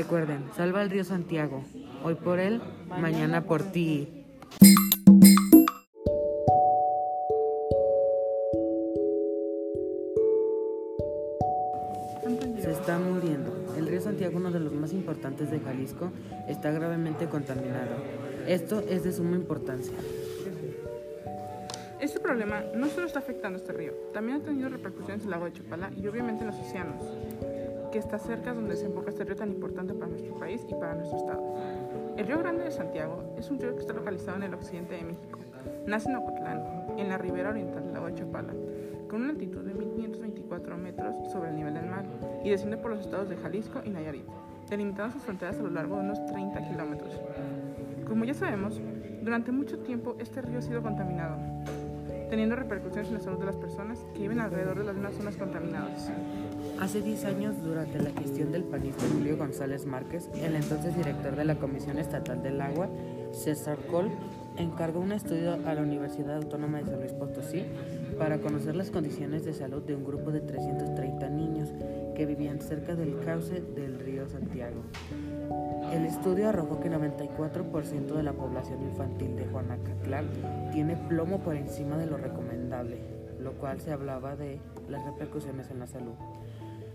Recuerden, salva el río Santiago, hoy por él, mañana por ti. Se está muriendo. El río Santiago, uno de los más importantes de Jalisco, está gravemente contaminado. Esto es de suma importancia. Este problema no solo está afectando a este río, también ha tenido repercusiones en el lago de Chapala y obviamente en los océanos, que está cerca donde se desemboca este río tan importante para nuestro país y para nuestro estado. El río Grande de Santiago es un río que está localizado en el occidente de México. Nace en Ocotlán, en la ribera oriental del lago de Chapala, con una altitud de 1524 metros sobre el nivel del mar y desciende por los estados de Jalisco y Nayarit, delimitando sus fronteras a lo largo de unos 30 kilómetros. Como ya sabemos, durante mucho tiempo este río ha sido contaminado, teniendo repercusiones en la salud de las personas que viven alrededor de las zonas contaminadas. Hace 10 años, durante la gestión del panista Julio González Márquez, el entonces director de la Comisión Estatal del Agua, César Col, encargó un estudio a la Universidad Autónoma de San Luis Potosí para conocer las condiciones de salud de un grupo de 330 niños que vivían cerca del cauce del río Santiago. El estudio arrojó que 94% de la población infantil de Juanacatlán tiene plomo por encima de lo recomendable, lo cual se hablaba de las repercusiones en la salud.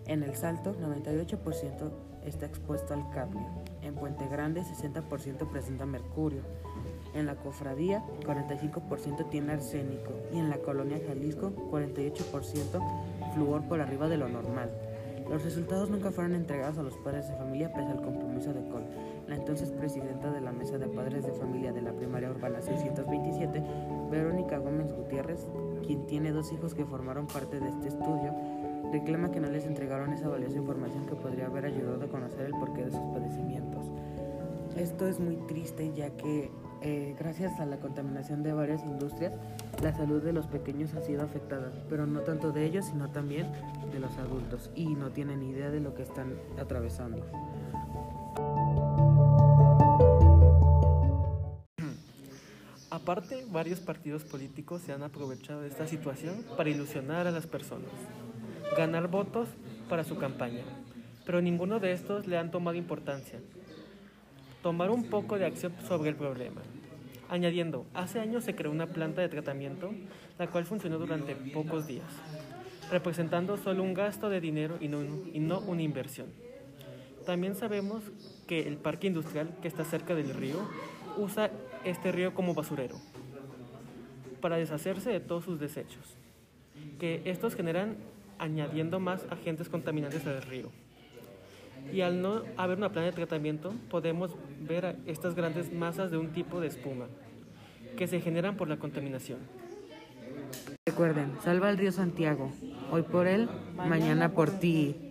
En El Salto, 98% está expuesto al cadmio. En Puente Grande, 60% presenta mercurio. En la Cofradía, 45% tiene arsénico. Y en la Colonia Jalisco, 48% flúor por arriba de lo normal. Los resultados nunca fueron entregados a los padres de familia pese al compromiso de Col. La entonces presidenta de la Mesa de Padres de Familia de la Primaria Urbana 627, Verónica Gómez Gutiérrez, quien tiene dos hijos que formaron parte de este estudio, reclama que no les entregaron esa valiosa información que podría haber ayudado a conocer el porqué de sus padecimientos. Esto es muy triste ya que eh, gracias a la contaminación de varias industrias, la salud de los pequeños ha sido afectada, pero no tanto de ellos, sino también de los adultos, y no tienen idea de lo que están atravesando. Aparte, varios partidos políticos se han aprovechado de esta situación para ilusionar a las personas, ganar votos para su campaña, pero ninguno de estos le han tomado importancia. Tomar un poco de acción sobre el problema. Añadiendo, hace años se creó una planta de tratamiento, la cual funcionó durante pocos días, representando solo un gasto de dinero y no, y no una inversión. También sabemos que el parque industrial que está cerca del río usa este río como basurero para deshacerse de todos sus desechos, que estos generan añadiendo más agentes contaminantes al río. Y al no haber una planta de tratamiento, podemos ver estas grandes masas de un tipo de espuma que se generan por la contaminación. Recuerden, salva el río Santiago, hoy por él, mañana por ti.